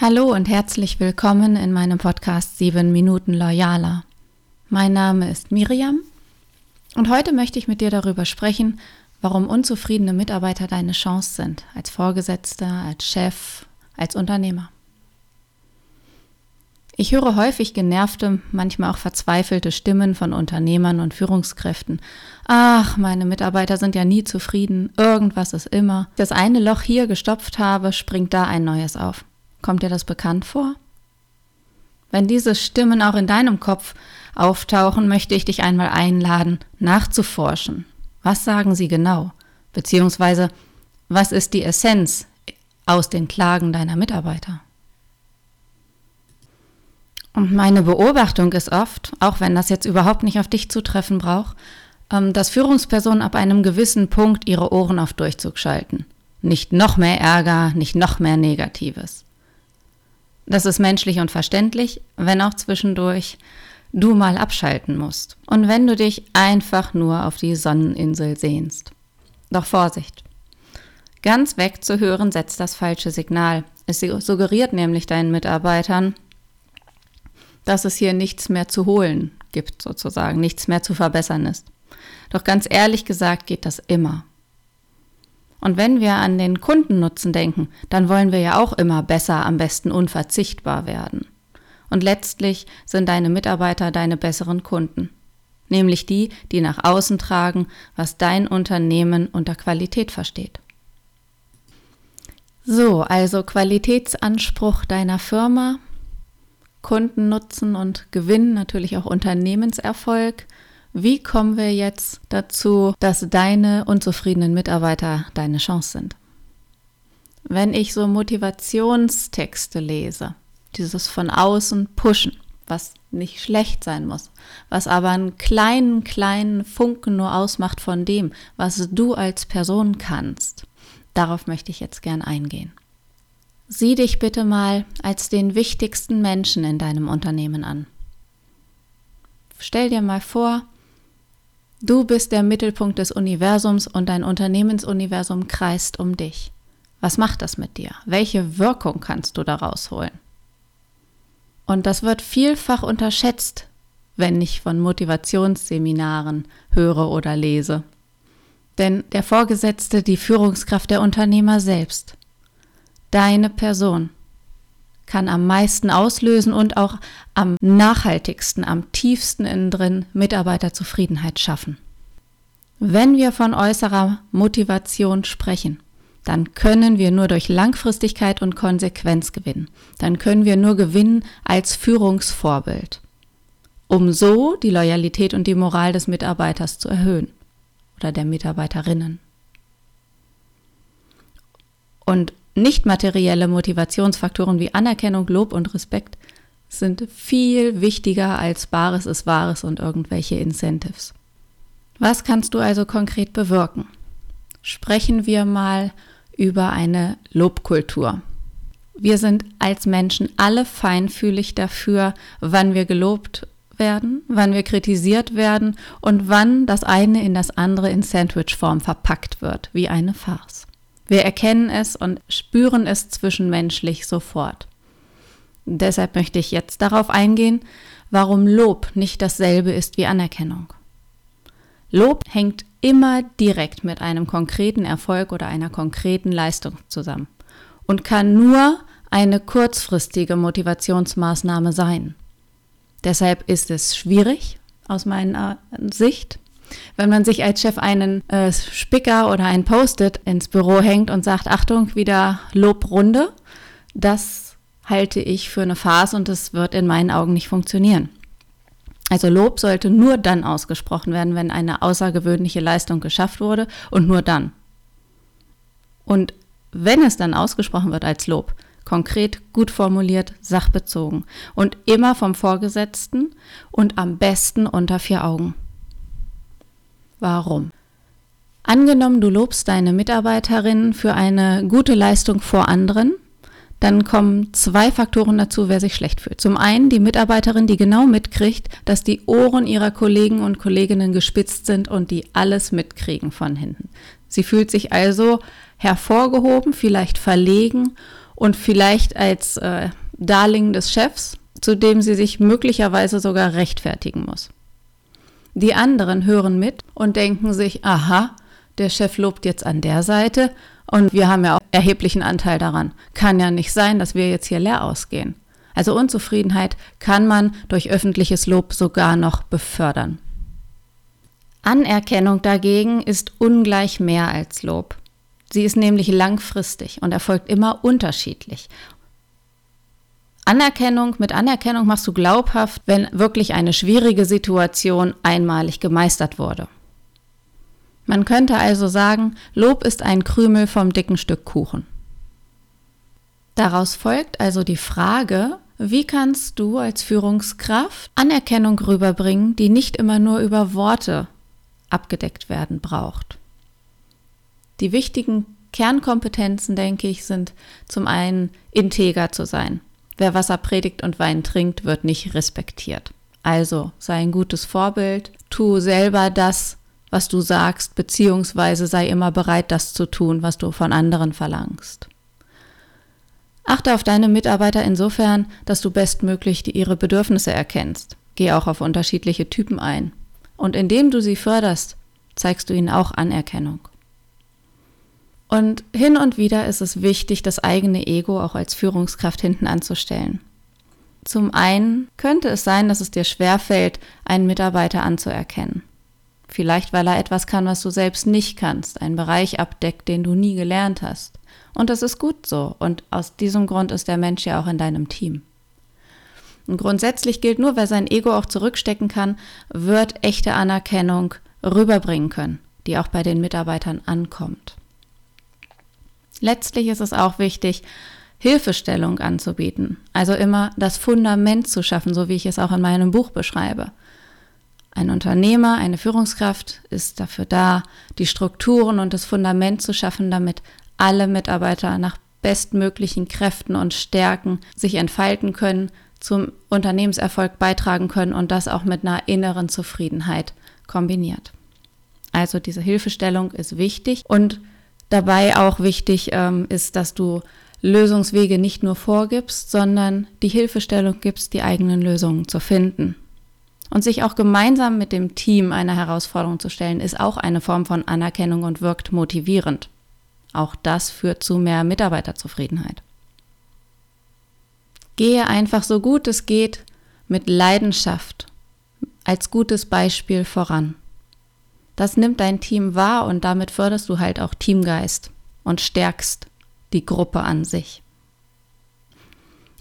Hallo und herzlich willkommen in meinem Podcast 7 Minuten Loyaler. Mein Name ist Miriam und heute möchte ich mit dir darüber sprechen, warum unzufriedene Mitarbeiter deine Chance sind, als Vorgesetzter, als Chef, als Unternehmer. Ich höre häufig genervte, manchmal auch verzweifelte Stimmen von Unternehmern und Führungskräften. Ach, meine Mitarbeiter sind ja nie zufrieden, irgendwas ist immer. Das eine Loch hier gestopft habe, springt da ein neues auf. Kommt dir das bekannt vor? Wenn diese Stimmen auch in deinem Kopf auftauchen, möchte ich dich einmal einladen, nachzuforschen. Was sagen sie genau? Beziehungsweise, was ist die Essenz aus den Klagen deiner Mitarbeiter? Und meine Beobachtung ist oft, auch wenn das jetzt überhaupt nicht auf dich zutreffen braucht, ähm, dass Führungspersonen ab einem gewissen Punkt ihre Ohren auf Durchzug schalten. Nicht noch mehr Ärger, nicht noch mehr Negatives. Das ist menschlich und verständlich, wenn auch zwischendurch du mal abschalten musst. Und wenn du dich einfach nur auf die Sonneninsel sehnst. Doch Vorsicht. Ganz wegzuhören setzt das falsche Signal. Es suggeriert nämlich deinen Mitarbeitern, dass es hier nichts mehr zu holen gibt, sozusagen, nichts mehr zu verbessern ist. Doch ganz ehrlich gesagt geht das immer. Und wenn wir an den Kundennutzen denken, dann wollen wir ja auch immer besser, am besten unverzichtbar werden. Und letztlich sind deine Mitarbeiter deine besseren Kunden, nämlich die, die nach außen tragen, was dein Unternehmen unter Qualität versteht. So, also Qualitätsanspruch deiner Firma, Kundennutzen und Gewinn, natürlich auch Unternehmenserfolg, wie kommen wir jetzt dazu, dass deine unzufriedenen Mitarbeiter deine Chance sind? Wenn ich so Motivationstexte lese, dieses von außen pushen, was nicht schlecht sein muss, was aber einen kleinen, kleinen Funken nur ausmacht von dem, was du als Person kannst, darauf möchte ich jetzt gern eingehen. Sieh dich bitte mal als den wichtigsten Menschen in deinem Unternehmen an. Stell dir mal vor, Du bist der Mittelpunkt des Universums und dein Unternehmensuniversum kreist um dich. Was macht das mit dir? Welche Wirkung kannst du daraus holen? Und das wird vielfach unterschätzt, wenn ich von Motivationsseminaren höre oder lese. Denn der Vorgesetzte, die Führungskraft der Unternehmer selbst, deine Person, kann am meisten auslösen und auch am nachhaltigsten, am tiefsten innen drin Mitarbeiterzufriedenheit schaffen. Wenn wir von äußerer Motivation sprechen, dann können wir nur durch Langfristigkeit und Konsequenz gewinnen. Dann können wir nur gewinnen als Führungsvorbild, um so die Loyalität und die Moral des Mitarbeiters zu erhöhen oder der Mitarbeiterinnen. Und nicht materielle Motivationsfaktoren wie Anerkennung, Lob und Respekt sind viel wichtiger als Bares ist Wahres und irgendwelche Incentives. Was kannst du also konkret bewirken? Sprechen wir mal über eine Lobkultur. Wir sind als Menschen alle feinfühlig dafür, wann wir gelobt werden, wann wir kritisiert werden und wann das eine in das andere in Sandwichform verpackt wird, wie eine Farce. Wir erkennen es und spüren es zwischenmenschlich sofort. Deshalb möchte ich jetzt darauf eingehen, warum Lob nicht dasselbe ist wie Anerkennung. Lob hängt immer direkt mit einem konkreten Erfolg oder einer konkreten Leistung zusammen und kann nur eine kurzfristige Motivationsmaßnahme sein. Deshalb ist es schwierig aus meiner Sicht, wenn man sich als Chef einen äh, Spicker oder ein Post-it ins Büro hängt und sagt, Achtung, wieder Lobrunde, das halte ich für eine Phase und das wird in meinen Augen nicht funktionieren. Also Lob sollte nur dann ausgesprochen werden, wenn eine außergewöhnliche Leistung geschafft wurde und nur dann. Und wenn es dann ausgesprochen wird als Lob, konkret, gut formuliert, sachbezogen und immer vom Vorgesetzten und am besten unter vier Augen. Warum? Angenommen, du lobst deine Mitarbeiterin für eine gute Leistung vor anderen, dann kommen zwei Faktoren dazu, wer sich schlecht fühlt. Zum einen die Mitarbeiterin, die genau mitkriegt, dass die Ohren ihrer Kollegen und Kolleginnen gespitzt sind und die alles mitkriegen von hinten. Sie fühlt sich also hervorgehoben, vielleicht verlegen und vielleicht als äh, Darling des Chefs, zu dem sie sich möglicherweise sogar rechtfertigen muss. Die anderen hören mit und denken sich, aha, der Chef lobt jetzt an der Seite und wir haben ja auch erheblichen Anteil daran. Kann ja nicht sein, dass wir jetzt hier leer ausgehen. Also Unzufriedenheit kann man durch öffentliches Lob sogar noch befördern. Anerkennung dagegen ist ungleich mehr als Lob. Sie ist nämlich langfristig und erfolgt immer unterschiedlich. Anerkennung, mit Anerkennung machst du glaubhaft, wenn wirklich eine schwierige Situation einmalig gemeistert wurde. Man könnte also sagen, Lob ist ein Krümel vom dicken Stück Kuchen. Daraus folgt also die Frage, wie kannst du als Führungskraft Anerkennung rüberbringen, die nicht immer nur über Worte abgedeckt werden braucht? Die wichtigen Kernkompetenzen, denke ich, sind zum einen integer zu sein. Wer Wasser predigt und Wein trinkt, wird nicht respektiert. Also sei ein gutes Vorbild, tu selber das, was du sagst, beziehungsweise sei immer bereit, das zu tun, was du von anderen verlangst. Achte auf deine Mitarbeiter insofern, dass du bestmöglich ihre Bedürfnisse erkennst. Geh auch auf unterschiedliche Typen ein. Und indem du sie förderst, zeigst du ihnen auch Anerkennung. Und hin und wieder ist es wichtig, das eigene Ego auch als Führungskraft hinten anzustellen. Zum einen könnte es sein, dass es dir schwerfällt, einen Mitarbeiter anzuerkennen. Vielleicht weil er etwas kann, was du selbst nicht kannst, einen Bereich abdeckt, den du nie gelernt hast. Und das ist gut so. Und aus diesem Grund ist der Mensch ja auch in deinem Team. Und grundsätzlich gilt nur, wer sein Ego auch zurückstecken kann, wird echte Anerkennung rüberbringen können, die auch bei den Mitarbeitern ankommt. Letztlich ist es auch wichtig, Hilfestellung anzubieten, also immer das Fundament zu schaffen, so wie ich es auch in meinem Buch beschreibe. Ein Unternehmer, eine Führungskraft ist dafür da, die Strukturen und das Fundament zu schaffen, damit alle Mitarbeiter nach bestmöglichen Kräften und Stärken sich entfalten können, zum Unternehmenserfolg beitragen können und das auch mit einer inneren Zufriedenheit kombiniert. Also diese Hilfestellung ist wichtig und dabei auch wichtig ähm, ist, dass du Lösungswege nicht nur vorgibst, sondern die Hilfestellung gibst, die eigenen Lösungen zu finden. Und sich auch gemeinsam mit dem Team einer Herausforderung zu stellen, ist auch eine Form von Anerkennung und wirkt motivierend. Auch das führt zu mehr Mitarbeiterzufriedenheit. Gehe einfach so gut es geht mit Leidenschaft als gutes Beispiel voran. Das nimmt dein Team wahr und damit förderst du halt auch Teamgeist und stärkst die Gruppe an sich.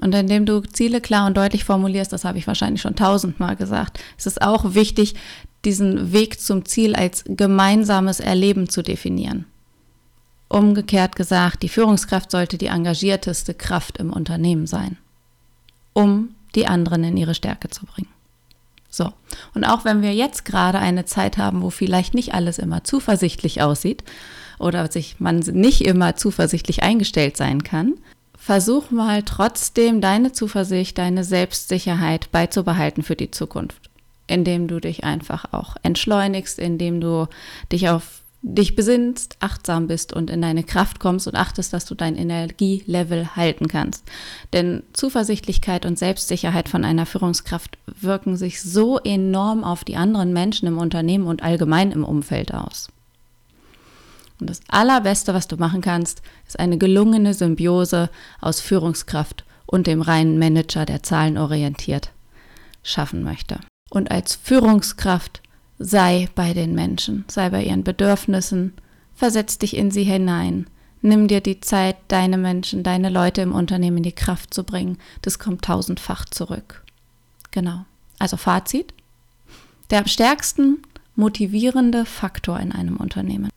Und indem du Ziele klar und deutlich formulierst, das habe ich wahrscheinlich schon tausendmal gesagt, ist es auch wichtig, diesen Weg zum Ziel als gemeinsames Erleben zu definieren. Umgekehrt gesagt, die Führungskraft sollte die engagierteste Kraft im Unternehmen sein, um die anderen in ihre Stärke zu bringen. So. Und auch wenn wir jetzt gerade eine Zeit haben, wo vielleicht nicht alles immer zuversichtlich aussieht oder sich man nicht immer zuversichtlich eingestellt sein kann, versuch mal trotzdem deine Zuversicht, deine Selbstsicherheit beizubehalten für die Zukunft, indem du dich einfach auch entschleunigst, indem du dich auf dich besinnst, achtsam bist und in deine Kraft kommst und achtest, dass du dein Energielevel halten kannst. Denn Zuversichtlichkeit und Selbstsicherheit von einer Führungskraft wirken sich so enorm auf die anderen Menschen im Unternehmen und allgemein im Umfeld aus. Und das Allerbeste, was du machen kannst, ist eine gelungene Symbiose aus Führungskraft und dem reinen Manager, der zahlenorientiert schaffen möchte. Und als Führungskraft Sei bei den Menschen, sei bei ihren Bedürfnissen, versetz dich in sie hinein. Nimm dir die Zeit, deine Menschen, deine Leute im Unternehmen in die Kraft zu bringen. Das kommt tausendfach zurück. Genau. Also Fazit. Der am stärksten motivierende Faktor in einem Unternehmen.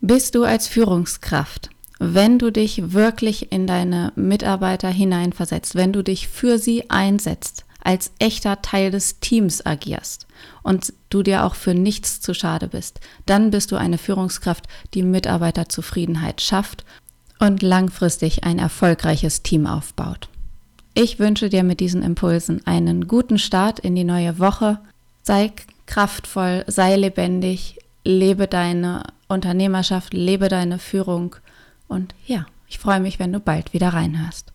Bist du als Führungskraft, wenn du dich wirklich in deine Mitarbeiter hineinversetzt, wenn du dich für sie einsetzt, als echter Teil des Teams agierst und du dir auch für nichts zu schade bist, dann bist du eine Führungskraft, die Mitarbeiterzufriedenheit schafft und langfristig ein erfolgreiches Team aufbaut. Ich wünsche dir mit diesen Impulsen einen guten Start in die neue Woche. Sei kraftvoll, sei lebendig, lebe deine Unternehmerschaft, lebe deine Führung und ja, Ich freue mich, wenn du bald wieder reinhörst.